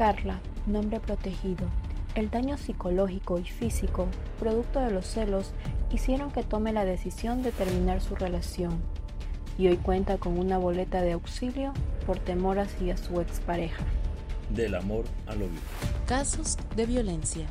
Carla, nombre protegido, el daño psicológico y físico, producto de los celos, hicieron que tome la decisión de terminar su relación y hoy cuenta con una boleta de auxilio por temor hacia su expareja. Del amor a lo. Casos de violencia.